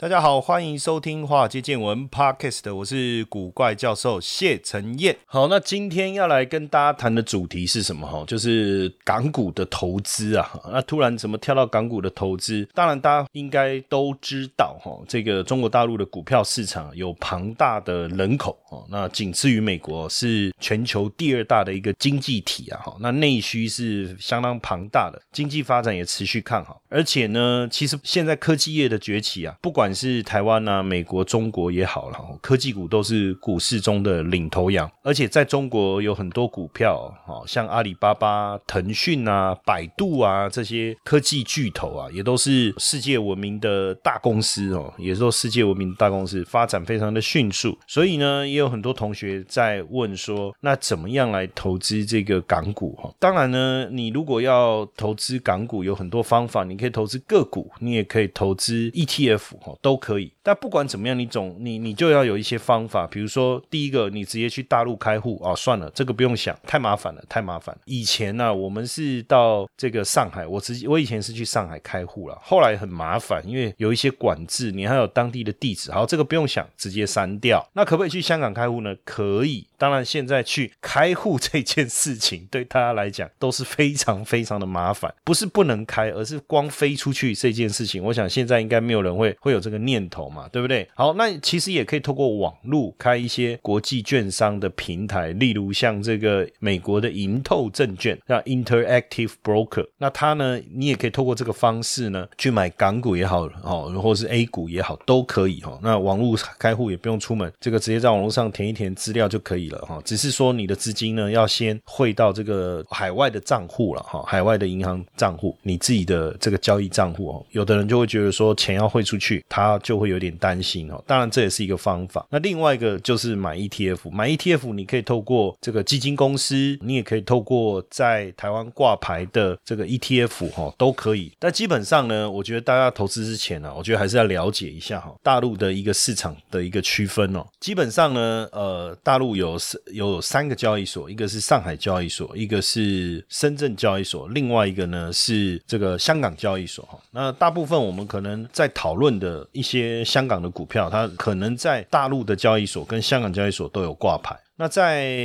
大家好，欢迎收听《华尔街见闻》Podcast，我是古怪教授谢承彦。好，那今天要来跟大家谈的主题是什么？哈，就是港股的投资啊。那突然怎么跳到港股的投资？当然，大家应该都知道，哈，这个中国大陆的股票市场有庞大的人口哦，那仅次于美国，是全球第二大的一个经济体啊。哈，那内需是相当庞大的，经济发展也持续看好。而且呢，其实现在科技业的崛起啊，不管是台湾啊、美国、中国也好了，科技股都是股市中的领头羊。而且在中国有很多股票，哈，像阿里巴巴、腾讯啊、百度啊这些科技巨头啊，也都是世界闻名的大公司哦，也是世界闻名的大公司，发展非常的迅速。所以呢，也有很多同学在问说，那怎么样来投资这个港股？哈，当然呢，你如果要投资港股，有很多方法，你可以投资个股，你也可以投资 ETF，哈。都可以，但不管怎么样，你总你你就要有一些方法，比如说第一个，你直接去大陆开户啊，算了，这个不用想，太麻烦了，太麻烦。以前呢，我们是到这个上海，我直接我以前是去上海开户了，后来很麻烦，因为有一些管制，你还有当地的地址，好，这个不用想，直接删掉。那可不可以去香港开户呢？可以，当然现在去开户这件事情对大家来讲都是非常非常的麻烦，不是不能开，而是光飞出去这件事情，我想现在应该没有人会会有这。个念头嘛，对不对？好，那其实也可以透过网络开一些国际券商的平台，例如像这个美国的银透证券，叫 Interactive Broker。那它呢，你也可以透过这个方式呢，去买港股也好，哦，或者是 A 股也好，都可以哈。那网络开户也不用出门，这个直接在网络上填一填资料就可以了哈。只是说你的资金呢，要先汇到这个海外的账户了哈，海外的银行账户，你自己的这个交易账户哦。有的人就会觉得说，钱要汇出去，他他就会有点担心哦，当然这也是一个方法。那另外一个就是买 ETF，买 ETF 你可以透过这个基金公司，你也可以透过在台湾挂牌的这个 ETF 哈，都可以。但基本上呢，我觉得大家投资之前呢，我觉得还是要了解一下哈，大陆的一个市场的一个区分哦。基本上呢，呃，大陆有有三个交易所，一个是上海交易所，一个是深圳交易所，另外一个呢是这个香港交易所哈。那大部分我们可能在讨论的。一些香港的股票，它可能在大陆的交易所跟香港交易所都有挂牌。那在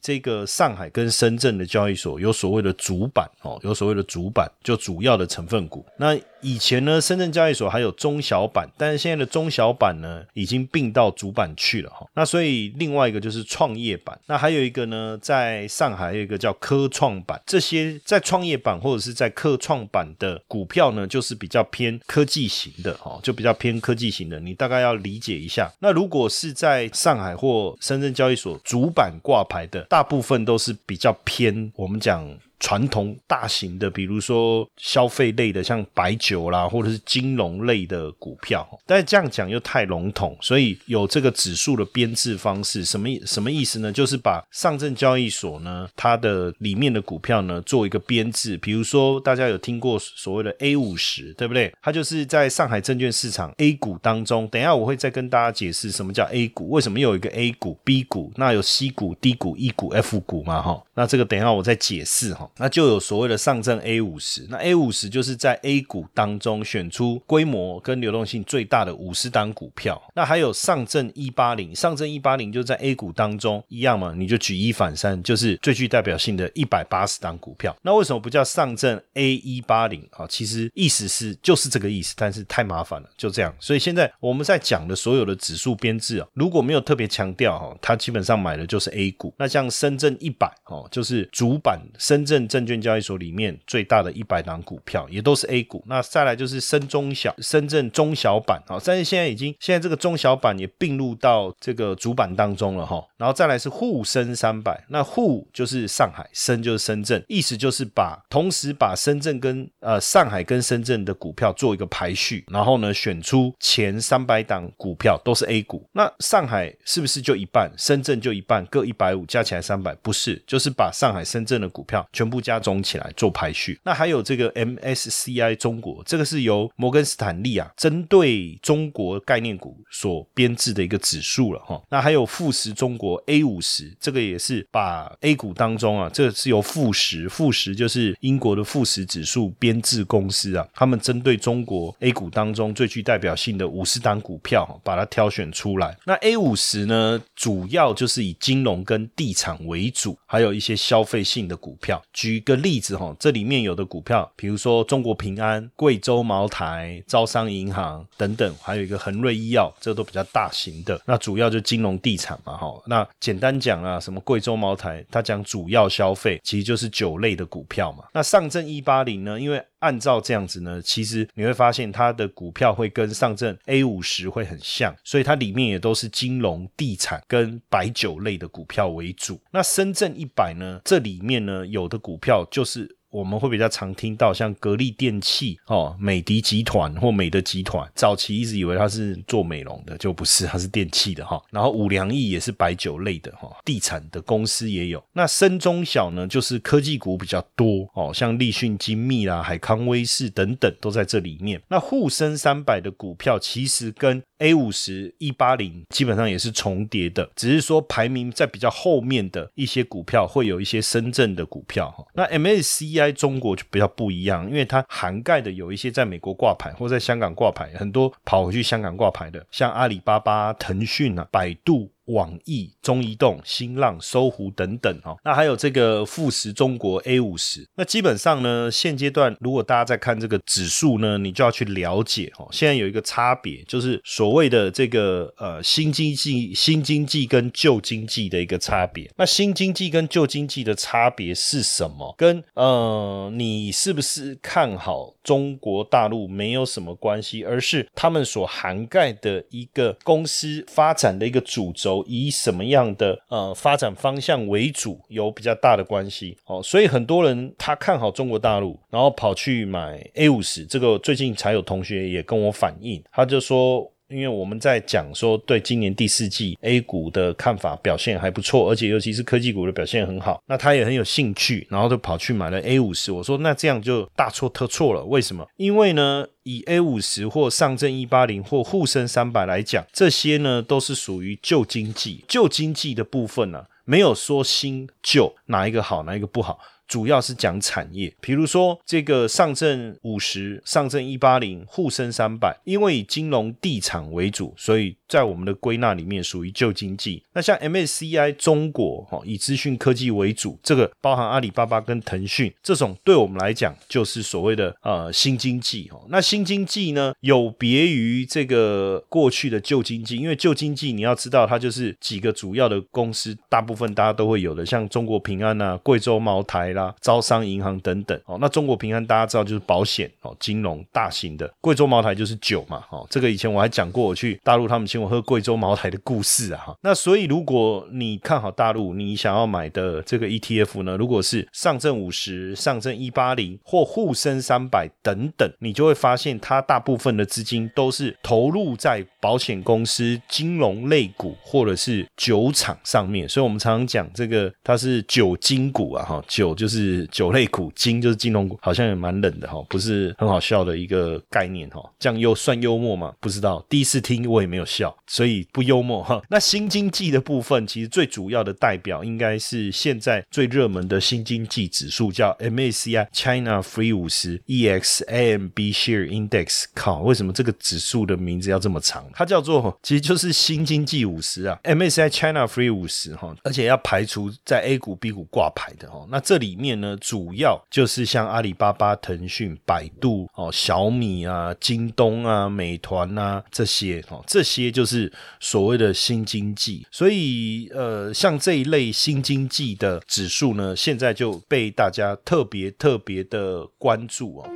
这个上海跟深圳的交易所有所谓的主板哦，有所谓的主板，就主要的成分股。那以前呢，深圳交易所还有中小板，但是现在的中小板呢，已经并到主板去了哈。那所以另外一个就是创业板，那还有一个呢，在上海有一个叫科创板。这些在创业板或者是在科创板的股票呢，就是比较偏科技型的哈，就比较偏科技型的。你大概要理解一下。那如果是在上海或深圳交易所主主板挂牌的，大部分都是比较偏我们讲。传统大型的，比如说消费类的，像白酒啦，或者是金融类的股票，但是这样讲又太笼统，所以有这个指数的编制方式，什么什么意思呢？就是把上证交易所呢，它的里面的股票呢，做一个编制。比如说大家有听过所谓的 A 五十，对不对？它就是在上海证券市场 A 股当中。等一下我会再跟大家解释什么叫 A 股，为什么有一个 A 股、B 股，那有 C 股、D 股、E 股、F 股嘛？哈，那这个等一下我再解释哈。那就有所谓的上证 A 五十，那 A 五十就是在 A 股当中选出规模跟流动性最大的五十档股票。那还有上证一八零，上证一八零就在 A 股当中一样嘛，你就举一反三，就是最具代表性的一百八十档股票。那为什么不叫上证 A 一八零啊？其实意思是就是这个意思，但是太麻烦了，就这样。所以现在我们在讲的所有的指数编制啊，如果没有特别强调哈，它基本上买的就是 A 股。那像深圳一百哦，就是主板深圳。证证券交易所里面最大的一百档股票，也都是 A 股。那再来就是深中小深圳中小板啊，但是现在已经现在这个中小板也并入到这个主板当中了哈。然后再来是沪深三百，那沪就是上海，深就是深圳，意思就是把同时把深圳跟呃上海跟深圳的股票做一个排序，然后呢选出前三百档股票都是 A 股。那上海是不是就一半？深圳就一半，各一百五，加起来三百？不是，就是把上海、深圳的股票全全部加总起来做排序。那还有这个 MSCI 中国，这个是由摩根斯坦利啊针对中国概念股所编制的一个指数了哈。那还有富时中国 A 五十，这个也是把 A 股当中啊，这是由富时，富时就是英国的富时指数编制公司啊，他们针对中国 A 股当中最具代表性的五十档股票，把它挑选出来。那 A 五十呢，主要就是以金融跟地产为主，还有一些消费性的股票。举个例子哈，这里面有的股票，比如说中国平安、贵州茅台、招商银行等等，还有一个恒瑞医药，这都比较大型的。那主要就金融地产嘛哈。那简单讲啊，什么贵州茅台，它讲主要消费，其实就是酒类的股票嘛。那上证一八零呢，因为按照这样子呢，其实你会发现它的股票会跟上证 A 五十会很像，所以它里面也都是金融、地产跟白酒类的股票为主。那深圳一百呢，这里面呢有的股票就是。我们会比较常听到像格力电器哦、美的集团或美的集团，早期一直以为它是做美容的，就不是，它是电器的哈。然后五粮液也是白酒类的哈，地产的公司也有。那深中小呢，就是科技股比较多哦，像立讯精密啦、海康威视等等都在这里面。那沪深三百的股票其实跟 A 五十一八零基本上也是重叠的，只是说排名在比较后面的一些股票会有一些深圳的股票哈。那 MSCI 在中国就比较不一样，因为它涵盖的有一些在美国挂牌或在香港挂牌，很多跑回去香港挂牌的，像阿里巴巴、腾讯啊、百度。网易、中移动、新浪、搜狐等等哈，那还有这个富时中国 A 五十，那基本上呢，现阶段如果大家在看这个指数呢，你就要去了解哈，现在有一个差别，就是所谓的这个呃新经济、新经济跟旧经济的一个差别。那新经济跟旧经济的差别是什么？跟呃你是不是看好中国大陆没有什么关系，而是他们所涵盖的一个公司发展的一个主轴。以什么样的呃发展方向为主，有比较大的关系哦，所以很多人他看好中国大陆，然后跑去买 A 五十，这个最近才有同学也跟我反映，他就说。因为我们在讲说对今年第四季 A 股的看法表现还不错，而且尤其是科技股的表现很好，那他也很有兴趣，然后就跑去买了 A 五十。我说那这样就大错特错了，为什么？因为呢，以 A 五十或上证一八零或沪深三百来讲，这些呢都是属于旧经济，旧经济的部分呢，没有说新旧哪一个好，哪一个不好。主要是讲产业，比如说这个上证五十、上证一八零、沪深三百，因为以金融地产为主，所以在我们的归纳里面属于旧经济。那像 MSCI 中国哈，以资讯科技为主，这个包含阿里巴巴跟腾讯这种，对我们来讲就是所谓的呃新经济哈。那新经济呢，有别于这个过去的旧经济，因为旧经济你要知道，它就是几个主要的公司，大部分大家都会有的，像中国平安啊、贵州茅台。啦，招商银行等等哦，那中国平安大家知道就是保险哦，金融大型的，贵州茅台就是酒嘛，哦，这个以前我还讲过，我去大陆他们请我喝贵州茅台的故事啊，哈，那所以如果你看好大陆，你想要买的这个 ETF 呢，如果是上证五十、上证一八零或沪深三百等等，你就会发现它大部分的资金都是投入在保险公司、金融类股或者是酒厂上面，所以我们常常讲这个它是酒精股啊，哈，酒就。就是酒类股，金就是金融股，好像也蛮冷的哈，不是很好笑的一个概念哈。这样又算幽默吗？不知道，第一次听我也没有笑，所以不幽默哈。那新经济的部分，其实最主要的代表应该是现在最热门的新经济指数，叫 MACI China Free 五十 EXAMB Share Index。靠，为什么这个指数的名字要这么长？它叫做，其实就是新经济五十啊，MACI China Free 五十哈，而且要排除在 A 股、B 股挂牌的哈。那这里。面呢，主要就是像阿里巴巴、腾讯、百度、哦小米啊、京东啊、美团啊这些哦，这些就是所谓的新经济。所以呃，像这一类新经济的指数呢，现在就被大家特别特别的关注哦。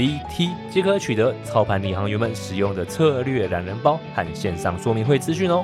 VT 即可取得操盘领航员们使用的策略懒人包和线上说明会资讯哦。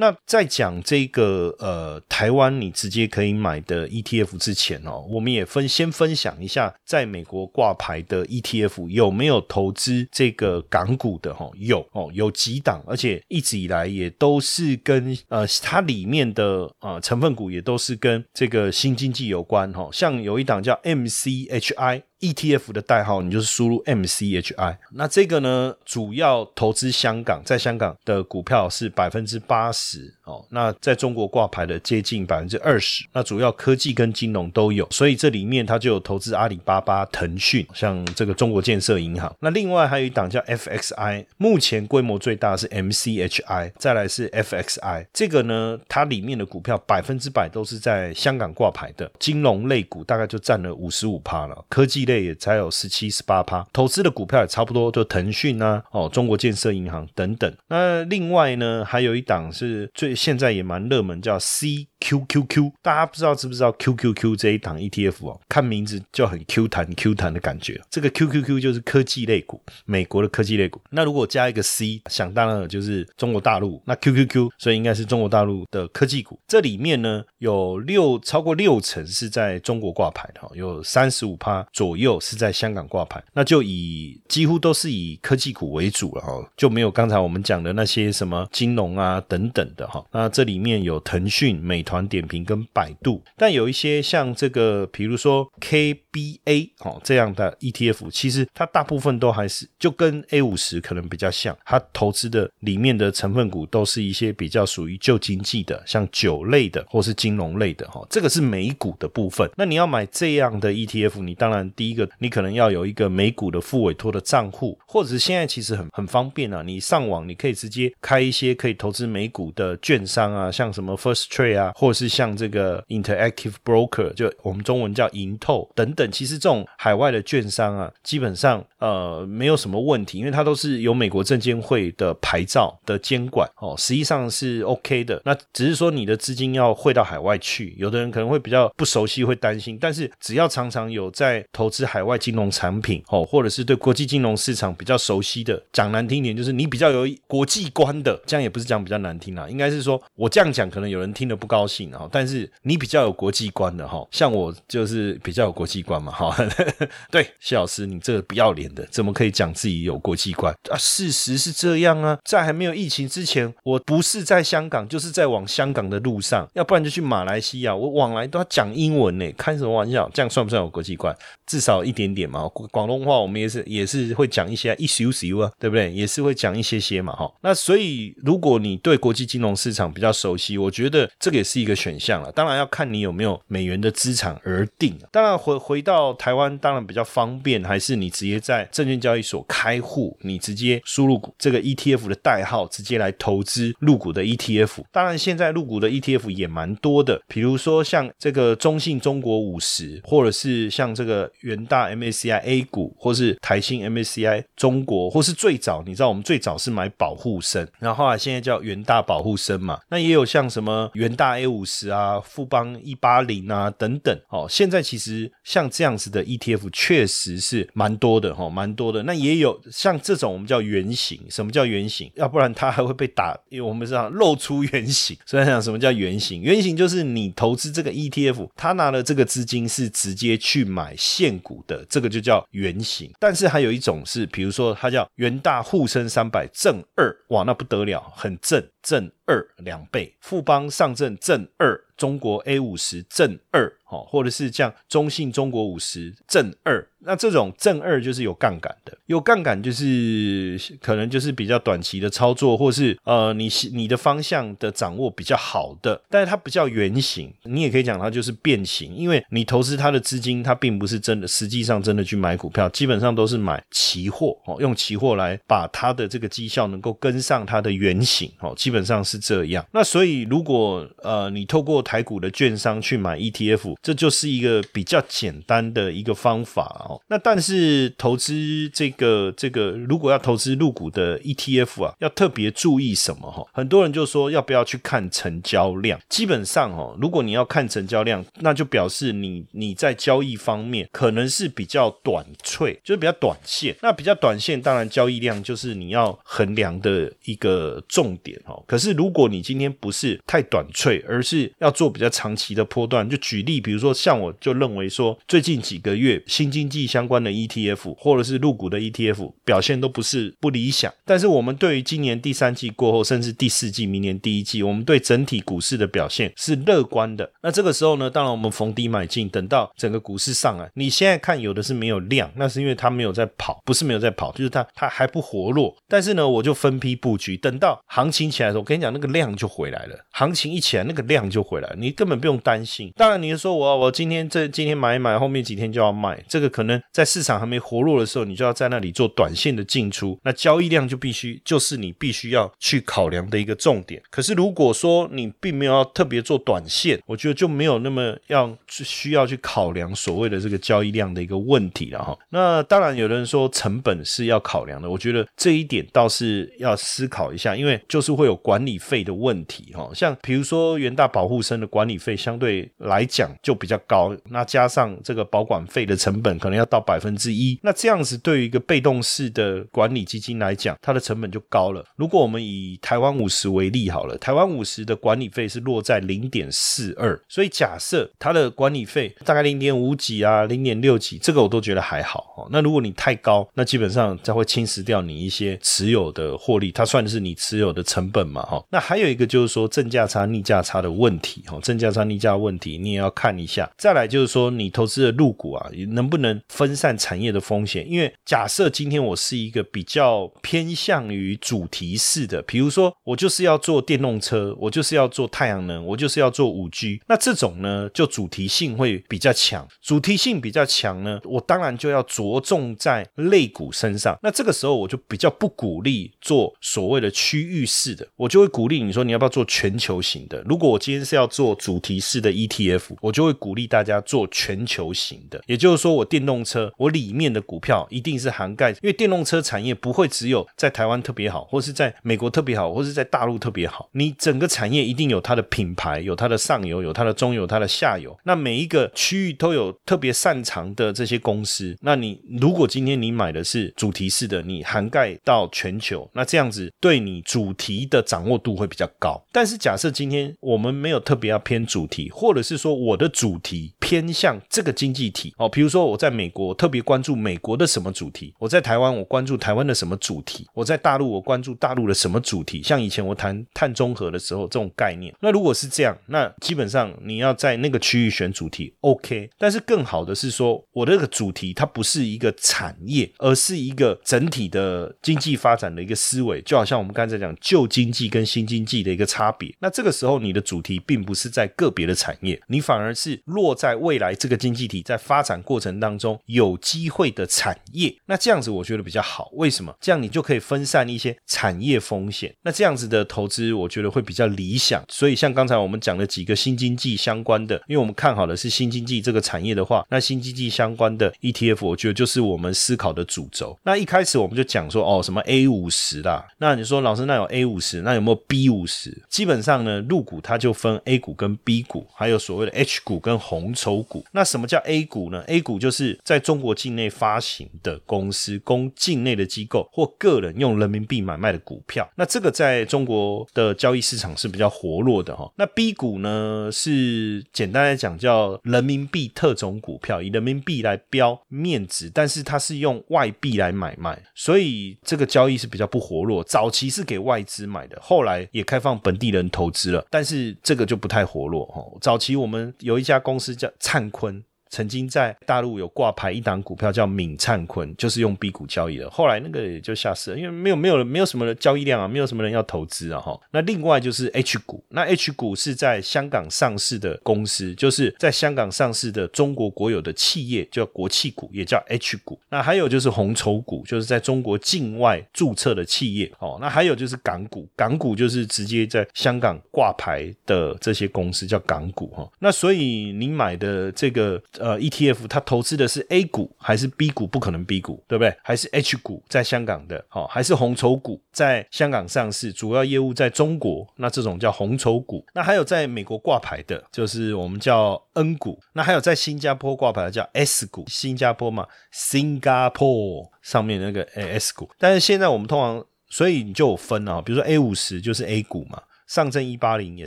那在讲这个呃台湾你直接可以买的 ETF 之前哦，我们也分先分享一下，在美国挂牌的 ETF 有没有投资这个港股的哈？有哦，有几档，而且一直以来也都是跟呃它里面的呃成分股也都是跟这个新经济有关哈。像有一档叫 MCHI。ETF 的代号，你就是输入 MCHI。那这个呢，主要投资香港，在香港的股票是百分之八十哦。那在中国挂牌的接近百分之二十。那主要科技跟金融都有，所以这里面它就有投资阿里巴巴、腾讯，像这个中国建设银行。那另外还有一档叫 FXI，目前规模最大是 MCHI，再来是 FXI。这个呢，它里面的股票百分之百都是在香港挂牌的，金融类股大概就占了五十五趴了，科技。类也才有十七十八趴，投资的股票也差不多，就腾讯啊，哦，中国建设银行等等。那另外呢，还有一档是最现在也蛮热门，叫 C Q Q Q，。大家不知道知不知道 QQQ 这一档 ETF 哦？看名字就很 Q 弹 Q 弹的感觉。这个 QQQ 就是科技类股，美国的科技类股。那如果加一个 C，想当然就是中国大陆。那 QQQ 所以应该是中国大陆的科技股。这里面呢有六超过六成是在中国挂牌的，有三十五趴左。右是在香港挂牌，那就以几乎都是以科技股为主了哈，就没有刚才我们讲的那些什么金融啊等等的哈。那这里面有腾讯、美团点评跟百度，但有一些像这个，比如说 KBA 哦这样的 ETF，其实它大部分都还是就跟 A 五十可能比较像，它投资的里面的成分股都是一些比较属于旧经济的，像酒类的或是金融类的哈。这个是美股的部分。那你要买这样的 ETF，你当然第一个，你可能要有一个美股的副委托的账户，或者是现在其实很很方便啊，你上网你可以直接开一些可以投资美股的券商啊，像什么 First Trade 啊，或是像这个 Interactive Broker，就我们中文叫银透等等。其实这种海外的券商啊，基本上呃没有什么问题，因为它都是有美国证监会的牌照的监管哦，实际上是 OK 的。那只是说你的资金要汇到海外去，有的人可能会比较不熟悉，会担心。但是只要常常有在投资。海外金融产品哦，或者是对国际金融市场比较熟悉的，讲难听一点就是你比较有国际观的，这样也不是讲比较难听啦，应该是说我这样讲可能有人听得不高兴啊，但是你比较有国际观的哈，像我就是比较有国际观嘛哈，对谢老师你这个不要脸的，怎么可以讲自己有国际观啊？事实是这样啊，在还没有疫情之前，我不是在香港，就是在往香港的路上，要不然就去马来西亚，我往来都要讲英文呢，开什么玩笑？这样算不算有国际观？至少一点点嘛，广东话我们也是也是会讲一些一些些啊，对不对？也是会讲一些些嘛，哈。那所以如果你对国际金融市场比较熟悉，我觉得这个也是一个选项了。当然要看你有没有美元的资产而定。当然回回到台湾，当然比较方便，还是你直接在证券交易所开户，你直接输入这个 ETF 的代号，直接来投资入股的 ETF。当然现在入股的 ETF 也蛮多的，比如说像这个中信中国五十，或者是像这个。元大 MACI A 股，或是台新 MACI 中国，或是最早，你知道我们最早是买保护生，然后后来现在叫元大保护生嘛。那也有像什么元大 A 五十啊、富邦一八零啊等等。哦，现在其实像这样子的 ETF 确实是蛮多的哈，蛮多的。那也有像这种我们叫原型，什么叫原型？要不然它还会被打，因为我们知道露出原形。所以讲什么叫原型？原型就是你投资这个 ETF，他拿了这个资金是直接去买现股的这个就叫原型，但是还有一种是，比如说它叫元大沪深三百正二，哇，那不得了，很正正二两倍，富邦上证正二。中国 A 五十正二。哦，或者是像中信中国五十正二，那这种正二就是有杠杆的，有杠杆就是可能就是比较短期的操作，或是呃你你的方向的掌握比较好的，但是它不叫圆形，你也可以讲它就是变形，因为你投资它的资金，它并不是真的，实际上真的去买股票，基本上都是买期货哦，用期货来把它的这个绩效能够跟上它的原型哦，基本上是这样。那所以如果呃你透过台股的券商去买 ETF。这就是一个比较简单的一个方法哦。那但是投资这个这个，如果要投资入股的 ETF 啊，要特别注意什么哈？很多人就说要不要去看成交量？基本上哦，如果你要看成交量，那就表示你你在交易方面可能是比较短脆，就是比较短线。那比较短线，当然交易量就是你要衡量的一个重点哦。可是如果你今天不是太短脆，而是要做比较长期的波段，就举例。比如说，像我就认为说，最近几个月新经济相关的 ETF 或者是入股的 ETF 表现都不是不理想。但是我们对于今年第三季过后，甚至第四季、明年第一季，我们对整体股市的表现是乐观的。那这个时候呢，当然我们逢低买进，等到整个股市上来，你现在看有的是没有量，那是因为它没有在跑，不是没有在跑，就是它它还不活络。但是呢，我就分批布局，等到行情起来的时候，我跟你讲，那个量就回来了。行情一起来，那个量就回来，你根本不用担心。当然，你说。我我今天这今天买一买，后面几天就要卖，这个可能在市场还没活络的时候，你就要在那里做短线的进出，那交易量就必须就是你必须要去考量的一个重点。可是如果说你并没有要特别做短线，我觉得就没有那么要需要去考量所谓的这个交易量的一个问题了哈。那当然有人说成本是要考量的，我觉得这一点倒是要思考一下，因为就是会有管理费的问题哈。像比如说元大保护生的管理费相对来讲。就比较高，那加上这个保管费的成本可能要到百分之一，那这样子对于一个被动式的管理基金来讲，它的成本就高了。如果我们以台湾五十为例好了，台湾五十的管理费是落在零点四二，所以假设它的管理费大概零点五几啊，零点六几，这个我都觉得还好哦。那如果你太高，那基本上它会侵蚀掉你一些持有的获利，它算的是你持有的成本嘛哈。那还有一个就是说正价差、逆价差的问题哈，正价差、逆价问题你也要看。一下，再来就是说，你投资的入股啊，能不能分散产业的风险？因为假设今天我是一个比较偏向于主题式的，比如说我就是要做电动车，我就是要做太阳能，我就是要做五 G，那这种呢，就主题性会比较强。主题性比较强呢，我当然就要着重在类股身上。那这个时候我就比较不鼓励做所谓的区域式的，我就会鼓励你说你要不要做全球型的。如果我今天是要做主题式的 ETF，我就会鼓励大家做全球型的，也就是说，我电动车我里面的股票一定是涵盖，因为电动车产业不会只有在台湾特别好，或是在美国特别好，或是在大陆特别好。你整个产业一定有它的品牌，有它的上游，有它的中游，它的下游。那每一个区域都有特别擅长的这些公司。那你如果今天你买的是主题式的，你涵盖到全球，那这样子对你主题的掌握度会比较高。但是假设今天我们没有特比较偏主题，或者是说我的。主题偏向这个经济体哦，比如说我在美国特别关注美国的什么主题，我在台湾我关注台湾的什么主题，我在大陆我关注大陆的什么主题。像以前我谈碳中和的时候，这种概念。那如果是这样，那基本上你要在那个区域选主题，OK。但是更好的是说，我这个主题它不是一个产业，而是一个整体的经济发展的一个思维。就好像我们刚才讲旧经济跟新经济的一个差别。那这个时候你的主题并不是在个别的产业，你反而。是落在未来这个经济体在发展过程当中有机会的产业，那这样子我觉得比较好。为什么？这样你就可以分散一些产业风险。那这样子的投资，我觉得会比较理想。所以像刚才我们讲的几个新经济相关的，因为我们看好的是新经济这个产业的话，那新经济相关的 ETF，我觉得就是我们思考的主轴。那一开始我们就讲说，哦，什么 A 五十啦，那你说老师，那有 A 五十，那有没有 B 五十？基本上呢，入股它就分 A 股跟 B 股，还有所谓的 H 股。跟红筹。筹股。那什么叫 A 股呢？A 股就是在中国境内发行的公司，供境内的机构或个人用人民币买卖的股票。那这个在中国的交易市场是比较活络的哈。那 B 股呢，是简单来讲叫人民币特种股票，以人民币来标面值，但是它是用外币来买卖，所以这个交易是比较不活络。早期是给外资买的，后来也开放本地人投资了，但是这个就不太活络哈。早期我们有一家公司叫灿坤。曾经在大陆有挂牌一档股票叫闽灿坤，就是用 B 股交易的。后来那个也就下市了，因为没有没有没有什么交易量啊，没有什么人要投资啊哈。那另外就是 H 股，那 H 股是在香港上市的公司，就是在香港上市的中国国有的企业叫国企股，也叫 H 股。那还有就是红筹股，就是在中国境外注册的企业哦。那还有就是港股，港股就是直接在香港挂牌的这些公司叫港股哈。那所以你买的这个。呃，ETF 它投资的是 A 股还是 B 股？不可能 B 股，对不对？还是 H 股在香港的，好，还是红筹股在香港上市，主要业务在中国，那这种叫红筹股。那还有在美国挂牌的，就是我们叫 N 股。那还有在新加坡挂牌的叫 S 股，新加坡嘛，新加坡上面那个 S 股。但是现在我们通常，所以你就有分啊，比如说 A 五十就是 A 股嘛。上证一八零也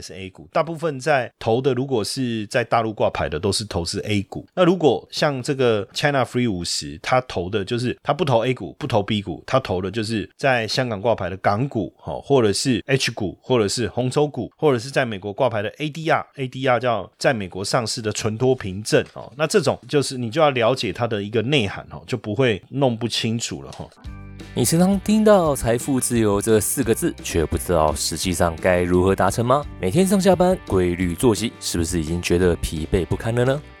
是 A 股，大部分在投的，如果是在大陆挂牌的，都是投资 A 股。那如果像这个 China Free 五十，它投的就是它不投 A 股，不投 B 股，它投的就是在香港挂牌的港股，哈，或者是 H 股，或者是红筹股，或者是在美国挂牌的 ADR，ADR 叫在美国上市的存托凭证，哦，那这种就是你就要了解它的一个内涵，哦，就不会弄不清楚了，哈。你时常听到“财富自由”这四个字，却不知道实际上该如何达成吗？每天上下班规律作息，是不是已经觉得疲惫不堪了呢？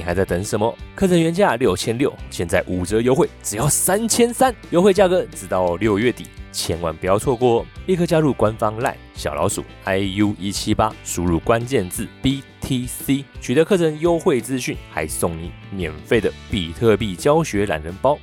你还在等什么？课程原价六千六，现在五折优惠，只要三千三，优惠价格直到六月底。千万不要错过哦！立刻加入官方 LINE 小老鼠 iu 一七八，输入关键字 BTC，取得课程优惠资讯，还送你免费的比特币教学懒人包。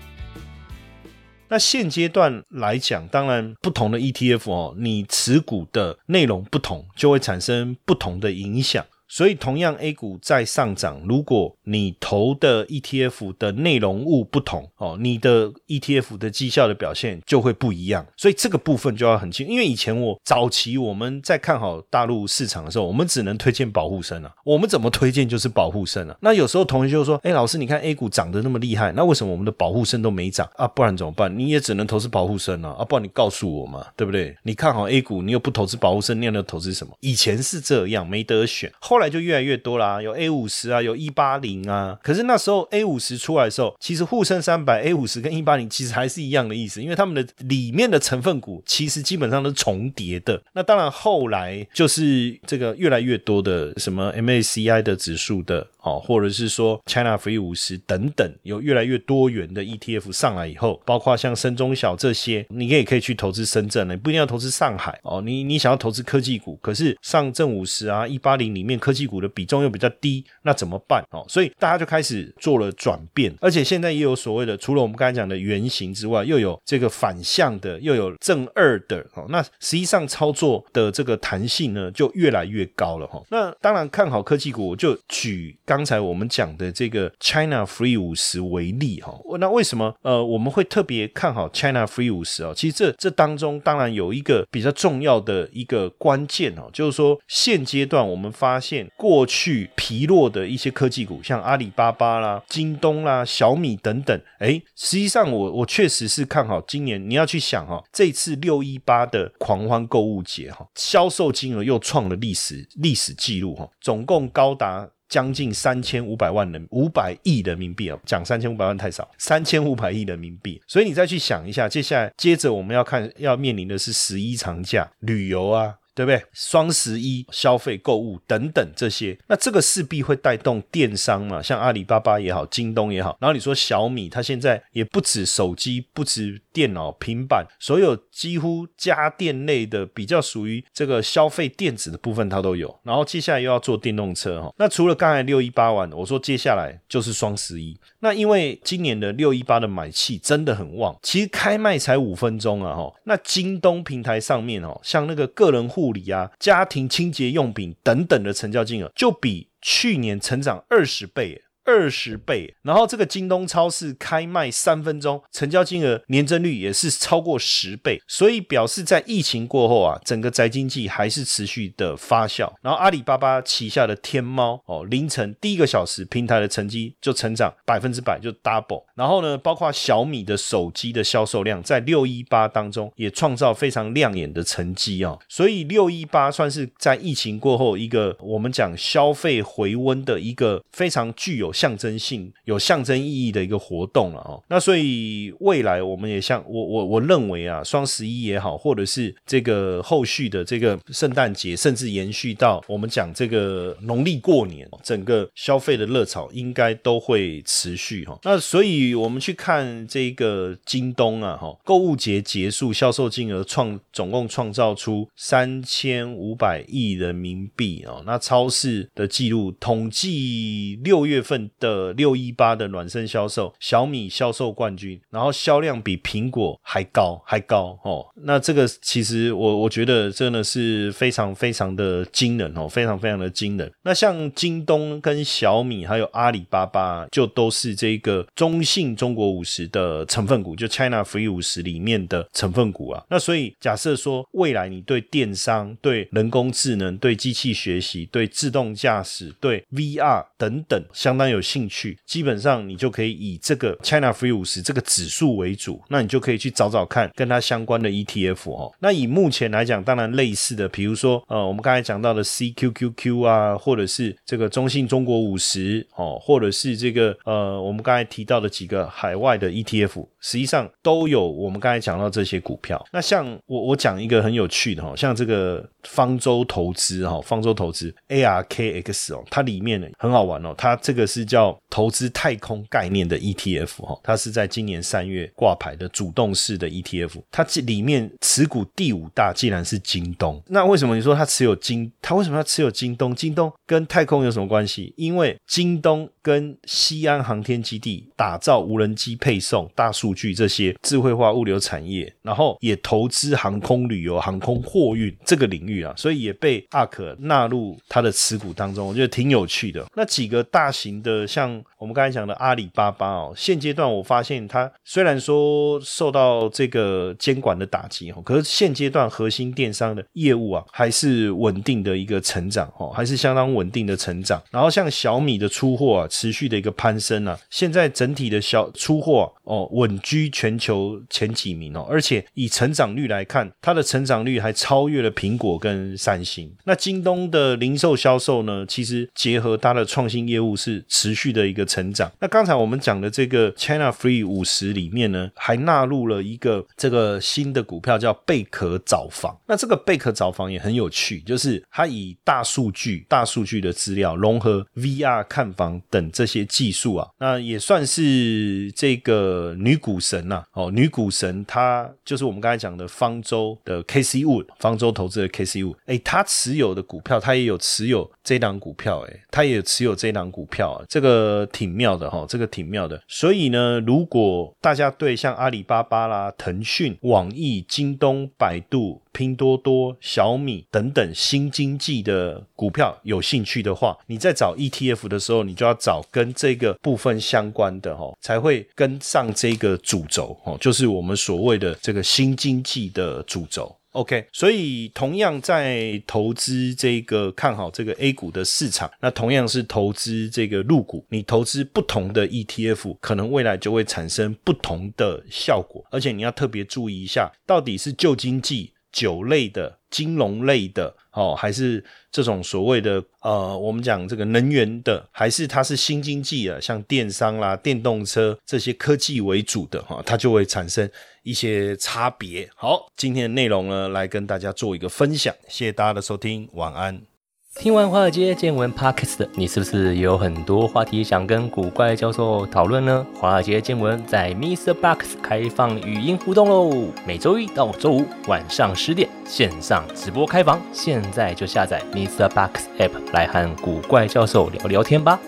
那现阶段来讲，当然不同的 ETF 哦，你持股的内容不同，就会产生不同的影响。所以，同样 A 股在上涨，如果你投的 ETF 的内容物不同哦，你的 ETF 的绩效的表现就会不一样。所以这个部分就要很清，因为以前我早期我们在看好大陆市场的时候，我们只能推荐保护生啊，我们怎么推荐就是保护生啊。那有时候同学就说：“哎，老师，你看 A 股涨得那么厉害，那为什么我们的保护生都没涨啊？不然怎么办？你也只能投资保护生啊，啊，不然你告诉我嘛，对不对？你看好 A 股，你又不投资保护生，你要投资什么？以前是这样，没得选，后。后来就越来越多啦，有 A 五十啊，有一八零啊。可是那时候 A 五十出来的时候，其实沪深三百 A 五十跟一八零其实还是一样的意思，因为他们的里面的成分股其实基本上都重叠的。那当然后来就是这个越来越多的什么 MACI 的指数的。哦，或者是说 China Free 五十等等，有越来越多元的 ETF 上来以后，包括像深中小这些，你也可以去投资深圳，你不一定要投资上海哦。你你想要投资科技股，可是上证五十啊、一八零里面科技股的比重又比较低，那怎么办？哦，所以大家就开始做了转变，而且现在也有所谓的，除了我们刚才讲的圆形之外，又有这个反向的，又有正二的哦。那实际上操作的这个弹性呢，就越来越高了哈。那当然看好科技股，我就举刚。刚才我们讲的这个 China Free 五十为例哈，那为什么呃我们会特别看好 China Free 五十啊？其实这这当中当然有一个比较重要的一个关键哦，就是说现阶段我们发现过去疲弱的一些科技股，像阿里巴巴啦、京东啦、小米等等，哎，实际上我我确实是看好今年。你要去想哈，这次六一八的狂欢购物节哈，销售金额又创了历史历史记录哈，总共高达。将近三千五百万人五百亿人民币哦，讲三千五百万太少，三千五百亿人民币。所以你再去想一下，接下来接着我们要看要面临的是十一长假旅游啊。对不对？双十一消费购物等等这些，那这个势必会带动电商嘛，像阿里巴巴也好，京东也好。然后你说小米，它现在也不止手机，不止电脑、平板，所有几乎家电类的比较属于这个消费电子的部分，它都有。然后接下来又要做电动车哈，那除了刚才六一八完，我说接下来就是双十一。那因为今年的六一八的买气真的很旺，其实开卖才五分钟啊哈。那京东平台上面哦，像那个个人护理啊、家庭清洁用品等等的成交金额，就比去年成长二十倍。二十倍，然后这个京东超市开卖三分钟，成交金额年增率也是超过十倍，所以表示在疫情过后啊，整个宅经济还是持续的发酵。然后阿里巴巴旗下的天猫哦，凌晨第一个小时平台的成绩就成长百分之百，就 double。然后呢，包括小米的手机的销售量在六一八当中也创造非常亮眼的成绩啊，所以六一八算是在疫情过后一个我们讲消费回温的一个非常具有。象征性有象征意义的一个活动了哦，那所以未来我们也像我我我认为啊，双十一也好，或者是这个后续的这个圣诞节，甚至延续到我们讲这个农历过年，整个消费的热潮应该都会持续哈。那所以我们去看这个京东啊哈，购物节结束，销售金额创总共创造出三千五百亿人民币哦，那超市的记录统计六月份。的六一八的暖身销售，小米销售冠军，然后销量比苹果还高还高哦。那这个其实我我觉得真的是非常非常的惊人哦，非常非常的惊人。那像京东跟小米还有阿里巴巴，就都是这个中信中国五十的成分股，就 China Free 五十里面的成分股啊。那所以假设说未来你对电商、对人工智能、对机器学习、对自动驾驶、对 VR 等等相当有。有兴趣，基本上你就可以以这个 China Free 五十这个指数为主，那你就可以去找找看跟它相关的 ETF 哦。那以目前来讲，当然类似的，比如说呃，我们刚才讲到的 CQQQ 啊，或者是这个中信中国五十哦，或者是这个呃，我们刚才提到的几个海外的 ETF，实际上都有我们刚才讲到这些股票。那像我我讲一个很有趣的哈，像这个方舟投资哈，方舟投资 ARKX 哦，它里面呢很好玩哦，它这个是。叫投资太空概念的 ETF 哈，它是在今年三月挂牌的主动式的 ETF，它这里面持股第五大竟然是京东。那为什么你说它持有京？它为什么要持有京东？京东跟太空有什么关系？因为京东跟西安航天基地打造无人机配送、大数据这些智慧化物流产业，然后也投资航空旅游、航空货运这个领域啊，所以也被阿可纳入它的持股当中。我觉得挺有趣的。那几个大型的。的像我们刚才讲的阿里巴巴哦，现阶段我发现它虽然说受到这个监管的打击哦，可是现阶段核心电商的业务啊，还是稳定的一个成长哦，还是相当稳定的成长。然后像小米的出货啊，持续的一个攀升啊，现在整体的小出货哦，稳居全球前几名哦，而且以成长率来看，它的成长率还超越了苹果跟三星。那京东的零售销售呢，其实结合它的创新业务是。持续的一个成长。那刚才我们讲的这个 China Free 五十里面呢，还纳入了一个这个新的股票叫贝壳找房。那这个贝壳找房也很有趣，就是它以大数据、大数据的资料融合 VR 看房等这些技术啊，那也算是这个女股神呐。哦，女股神她就是我们刚才讲的方舟的 KC Wood，方舟投资的 KC Wood。哎，她持有的股票，她也有持有这档股票，哎，她也持有这档股票啊。这个挺妙的哈，这个挺妙的。所以呢，如果大家对像阿里巴巴啦、腾讯、网易、京东、百度、拼多多、小米等等新经济的股票有兴趣的话，你在找 ETF 的时候，你就要找跟这个部分相关的哈，才会跟上这个主轴哦，就是我们所谓的这个新经济的主轴。OK，所以同样在投资这个看好这个 A 股的市场，那同样是投资这个入股，你投资不同的 ETF，可能未来就会产生不同的效果，而且你要特别注意一下，到底是旧经济。酒类的、金融类的，哦，还是这种所谓的呃，我们讲这个能源的，还是它是新经济啊，像电商啦、电动车这些科技为主的哈，它就会产生一些差别。好，今天的内容呢，来跟大家做一个分享，谢谢大家的收听，晚安。听完华尔街见闻 Podcast，你是不是也有很多话题想跟古怪教授讨论呢？华尔街见闻在 Mr. Box 开放语音互动喽，每周一到周五晚上十点线上直播开房，现在就下载 Mr. Box App 来和古怪教授聊聊天吧。